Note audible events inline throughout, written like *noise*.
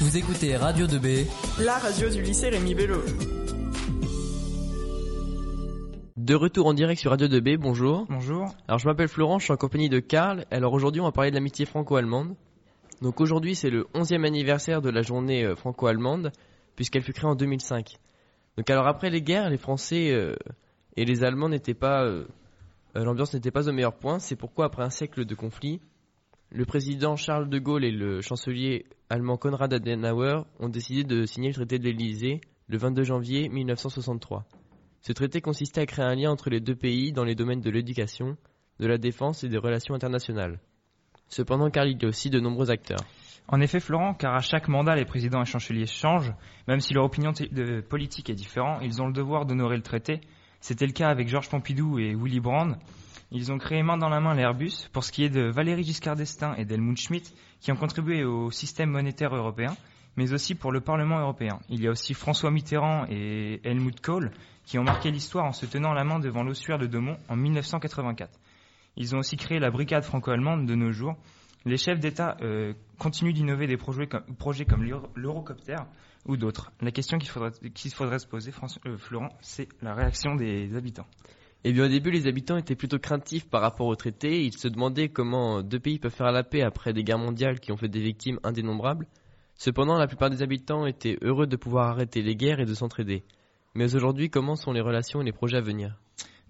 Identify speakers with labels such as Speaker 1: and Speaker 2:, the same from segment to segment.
Speaker 1: Vous écoutez Radio 2B,
Speaker 2: la radio du lycée Rémi Bello.
Speaker 3: De retour en direct sur Radio 2B, bonjour.
Speaker 4: Bonjour.
Speaker 3: Alors je m'appelle Florent, je suis en compagnie de Karl. Alors aujourd'hui on va parler de l'amitié franco-allemande. Donc aujourd'hui c'est le 11e anniversaire de la journée euh, franco-allemande, puisqu'elle fut créée en 2005. Donc alors après les guerres, les Français euh, et les Allemands n'étaient pas... Euh, L'ambiance n'était pas au meilleur point, c'est pourquoi après un siècle de conflit, le président Charles de Gaulle et le chancelier allemand Konrad Adenauer ont décidé de signer le traité de l'Élysée le 22 janvier 1963. Ce traité consistait à créer un lien entre les deux pays dans les domaines de l'éducation, de la défense et des relations internationales. Cependant, car il y a aussi de nombreux acteurs.
Speaker 4: En effet, Florent, car à chaque mandat, les présidents et chanceliers changent, même si leur opinion politique est différente, ils ont le devoir d'honorer le traité. C'était le cas avec Georges Pompidou et Willy Brandt. Ils ont créé main dans la main l'Airbus. Pour ce qui est de Valéry Giscard d'Estaing et d'Helmut Schmidt, qui ont contribué au système monétaire européen, mais aussi pour le Parlement européen. Il y a aussi François Mitterrand et Helmut Kohl, qui ont marqué l'histoire en se tenant la main devant l'ossuaire de Demont en 1984. Ils ont aussi créé la brigade franco-allemande de nos jours. Les chefs d'État euh, continuent d'innover des projets comme, l'Eurocopter ou d'autres. La question qu'il faudrait, qu'il faudrait se poser, euh, Florent, c'est la réaction des habitants.
Speaker 3: Eh bien, au début, les habitants étaient plutôt craintifs par rapport au traité. Ils se demandaient comment deux pays peuvent faire la paix après des guerres mondiales qui ont fait des victimes indénombrables. Cependant, la plupart des habitants étaient heureux de pouvoir arrêter les guerres et de s'entraider. Mais aujourd'hui, comment sont les relations et les projets à venir?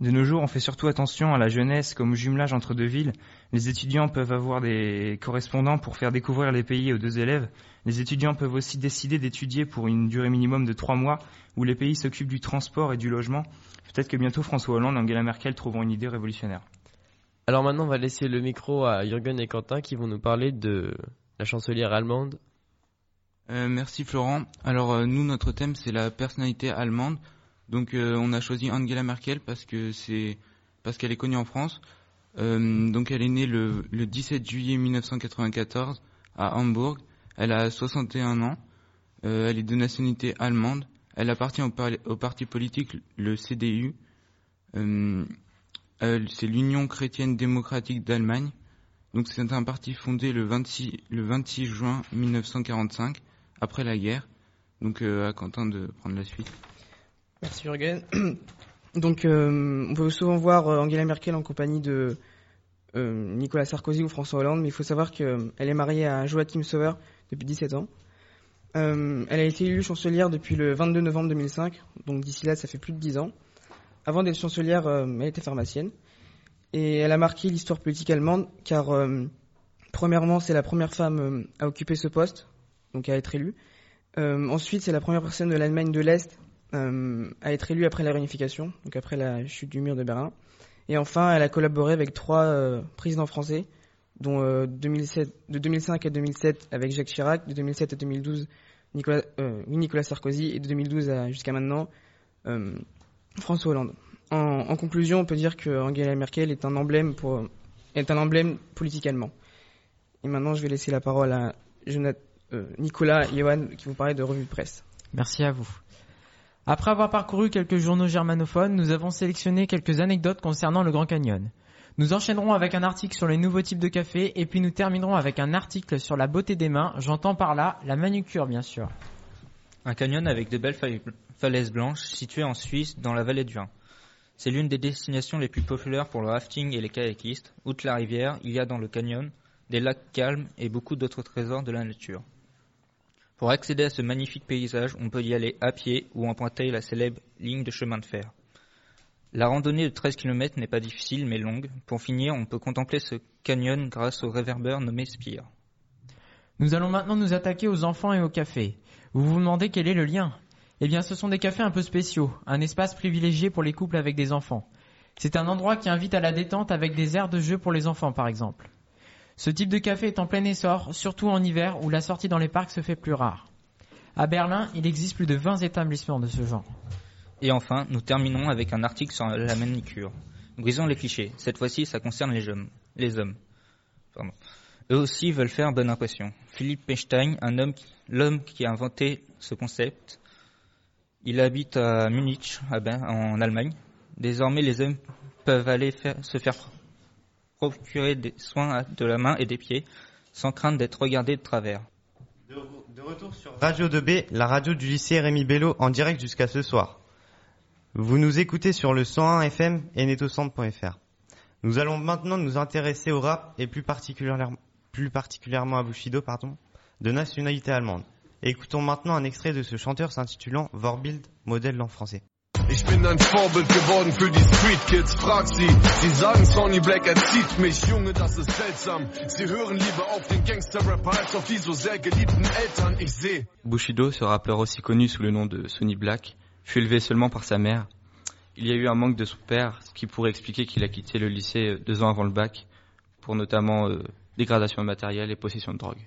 Speaker 4: De nos jours, on fait surtout attention à la jeunesse comme au jumelage entre deux villes. Les étudiants peuvent avoir des correspondants pour faire découvrir les pays aux deux élèves. Les étudiants peuvent aussi décider d'étudier pour une durée minimum de trois mois, où les pays s'occupent du transport et du logement. Peut-être que bientôt François Hollande et Angela Merkel trouveront une idée révolutionnaire.
Speaker 3: Alors maintenant, on va laisser le micro à Jürgen et Quentin qui vont nous parler de la chancelière allemande.
Speaker 5: Euh, merci Florent. Alors euh, nous, notre thème, c'est la personnalité allemande. Donc euh, on a choisi Angela Merkel parce que c'est parce qu'elle est connue en France. Euh, donc elle est née le, le 17 juillet 1994 à Hambourg. Elle a 61 ans. elle est de nationalité allemande. Elle appartient au, parti politique le CDU. Euh, c'est l'Union chrétienne démocratique d'Allemagne. Donc c'est un parti fondé le 26, le 26 juin 1945, après la guerre. Donc euh, à Quentin de prendre la suite.
Speaker 6: Merci Jürgen. *clears throat* Donc euh, on peut souvent voir euh, Angela Merkel en compagnie de euh, Nicolas Sarkozy ou François Hollande, mais il faut savoir qu'elle est mariée à Joachim Sauer depuis 17 ans. Elle a été élue chancelière depuis le 22 novembre 2005, donc d'ici là, ça fait plus de 10 ans. Avant d'être chancelière, elle était pharmacienne. Et elle a marqué l'histoire politique allemande, car premièrement, c'est la première femme à occuper ce poste, donc à être élue. ensuite, c'est la première personne de l'Allemagne de l'Est à être élue après la réunification, donc après la chute du mur de Berlin. Et enfin, elle a collaboré avec trois présidents français, dont euh, 2007, de 2005 à 2007 avec Jacques Chirac, de 2007 à 2012 Nicolas, euh, Nicolas Sarkozy et de 2012 jusqu'à maintenant euh, François Hollande. En, conclusion, on peut dire que Angela Merkel est un emblème pour. Et maintenant, je vais laisser la parole à euh, Nicolas et Johan qui vous parlait de revue de presse.
Speaker 7: Merci à vous. Après avoir parcouru quelques journaux germanophones, nous avons sélectionné quelques anecdotes concernant le Grand Canyon. Nous enchaînerons avec un article sur les nouveaux types de café et puis nous terminerons avec un article sur la beauté des mains, j'entends par là la manucure bien sûr.
Speaker 8: Un canyon avec de belles falaises blanches situé en Suisse dans la vallée du Rhin. C'est l'une des destinations les plus populaires pour le rafting et les kayakistes. Outre la rivière, il y a dans le canyon des lacs calmes et beaucoup d'autres trésors de la nature. Pour accéder à ce magnifique paysage, on peut y aller à pied ou emprunter la célèbre ligne de chemin de fer. La randonnée de 13 km n'est pas difficile mais longue. Pour finir, on peut contempler ce canyon grâce au réverbère nommé Spire.
Speaker 7: Nous allons maintenant nous attaquer aux enfants et aux cafés. Vous vous demandez quel est le lien? Eh bien, ce sont des cafés un peu spéciaux, un espace privilégié pour les couples avec des enfants. C'est un endroit qui invite à la détente avec des aires de jeu pour les enfants, par exemple. Ce type de café est en plein essor, surtout en hiver où la sortie dans les parcs se fait plus rare. À Berlin, il existe plus de 20 établissements de ce genre.
Speaker 8: Et enfin, nous terminons avec un article sur la manicure. Brisons les clichés. Cette fois-ci, ça concerne les hommes. Eux aussi veulent faire bonne impression. Philippe Pechstein, un homme, l'homme qui a inventé ce concept, il habite à Munich, en Allemagne. Désormais, les hommes peuvent aller se faire procurer des soins de la main et des pieds sans crainte d'être regardés de travers.
Speaker 1: De, de retour sur Radio 2B, la radio du lycée Rémi Bello en direct jusqu'à ce soir. Vous nous écoutez sur le 101 FM et netocente.fr. Nous allons maintenant nous intéresser au rap et plus particulièrement, plus particulièrement à Bushido, pardon, de nationalité allemande. Écoutons maintenant un extrait de ce chanteur s'intitulant Vorbild, modèle en français.
Speaker 9: Ich bin ein Vorbild geworden für die Street Kids, sie. Sie sagen Black mich, Junge, das ist seltsam. Sie hören lieber auf den Gangster-Rapper.
Speaker 5: Bushido, ce rappeur aussi connu sous le nom de Sonny Black, fut élevé seulement par sa mère. Il y a eu un manque de son père, ce qui pourrait expliquer qu'il a quitté le lycée deux ans avant le bac, pour notamment euh, dégradation matérielle et possession de drogue.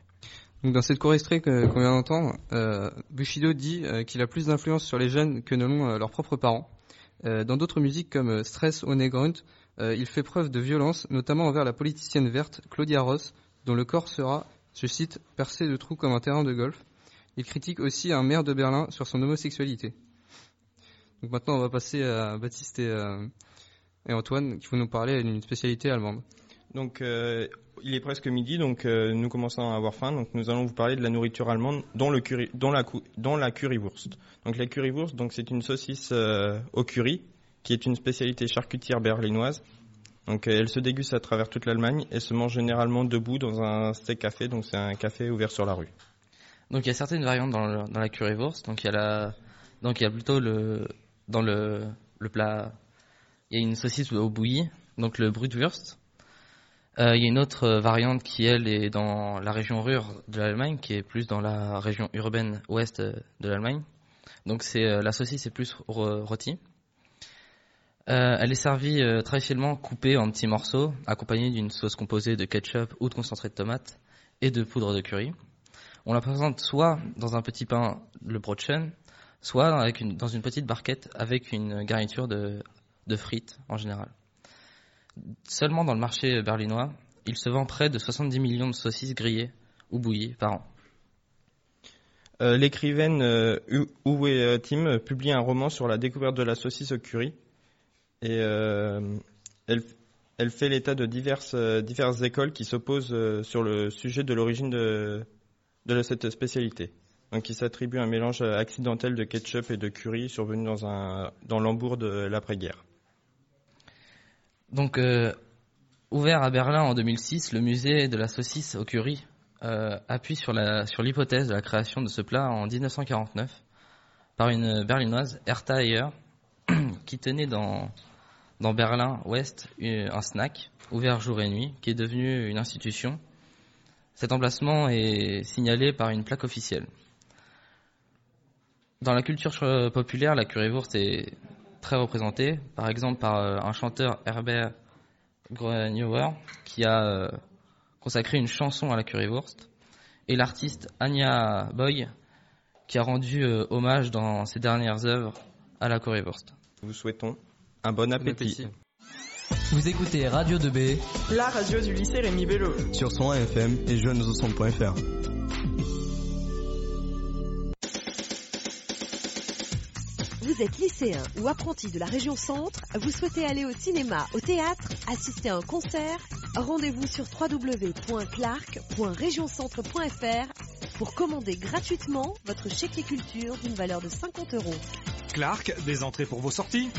Speaker 10: Donc dans cette court extrait qu'on vient d'entendre, euh, Bushido dit euh, qu'il a plus d'influence sur les jeunes que ne l'ont euh, leurs propres parents. Euh, dans d'autres musiques comme Stress One Grunt, il fait preuve de violence, notamment envers la politicienne verte Claudia Ross, dont le corps sera, je cite, percé de trous comme un terrain de golf. Il critique aussi un maire de Berlin sur son homosexualité. Donc maintenant on va passer à Baptiste et, et Antoine qui vont nous parler d'une spécialité allemande.
Speaker 11: Donc euh, il est presque midi, donc euh, nous commençons à avoir faim. Donc nous allons vous parler de la nourriture allemande, dont la, dont la currywurst. Donc la currywurst, donc c'est une saucisse euh, au curry, qui est une spécialité charcutière berlinoise. Donc euh, elle se déguste à travers toute l'Allemagne et se mange généralement debout dans un steak café. Donc c'est un café ouvert sur la rue.
Speaker 12: Donc il y a certaines variantes dans, la currywurst. Donc il y a la, donc il y a plutôt le, dans le, le plat, il y a une saucisse au bouilli, donc le Brutwurst. Euh, il y a une autre euh, variante qui elle est dans la région rure de l'Allemagne, qui est plus dans la région urbaine ouest euh, de l'Allemagne. Donc c'est la saucisse est plus rôtie. Elle est servie euh, traditionnellement coupée en petits morceaux, accompagnée d'une sauce composée de ketchup ou de concentré de tomate et de poudre de curry. On la présente soit dans un petit pain, le brotchen, soit dans une petite barquette avec une garniture de, de frites en général. Seulement dans le marché berlinois, il se vend près de 70 millions de saucisses grillées ou bouillies par an.
Speaker 11: Euh, L'écrivaine euh, Uwe euh, Tim publie un roman sur la découverte de la saucisse au curry. Et euh, elle, fait l'état de diverses, écoles qui s'opposent sur le sujet de l'origine de, cette spécialité. Donc il s'attribue un mélange accidentel de ketchup et de curry survenu dans, un, dans l'Hambourg de l'après-guerre.
Speaker 12: Donc, euh, ouvert à Berlin en 2006, le musée de la saucisse au curry euh, appuie sur la sur l'hypothèse de la création de ce plat en 1949 par une berlinoise, Hertha Heyer, *clears throat* qui tenait dans dans Berlin Ouest une- un snack ouvert jour et nuit qui est devenu une institution. Cet emplacement est signalé par une plaque officielle. Dans la culture euh, populaire, la currywurst est très représentée, par exemple par euh, un chanteur Herbert Grönewer qui a euh, consacré une chanson à la currywurst, et l'artiste Anya Boy qui a rendu euh, hommage dans ses dernières œuvres à la currywurst.
Speaker 11: Nous vous souhaitons un bon appétit.
Speaker 13: Vous écoutez Radio 2B
Speaker 2: La radio du lycée Rémi Bello.
Speaker 14: sur son FM et jeunesaucentre.fr.
Speaker 15: Vous êtes lycéen ou apprenti de la région centre, vous souhaitez aller au cinéma, au théâtre, assister à un concert Rendez-vous sur www.clark.regioncentre.fr pour commander gratuitement votre chèque culture d'une valeur de 50 euros.
Speaker 16: Clark, des entrées pour vos sorties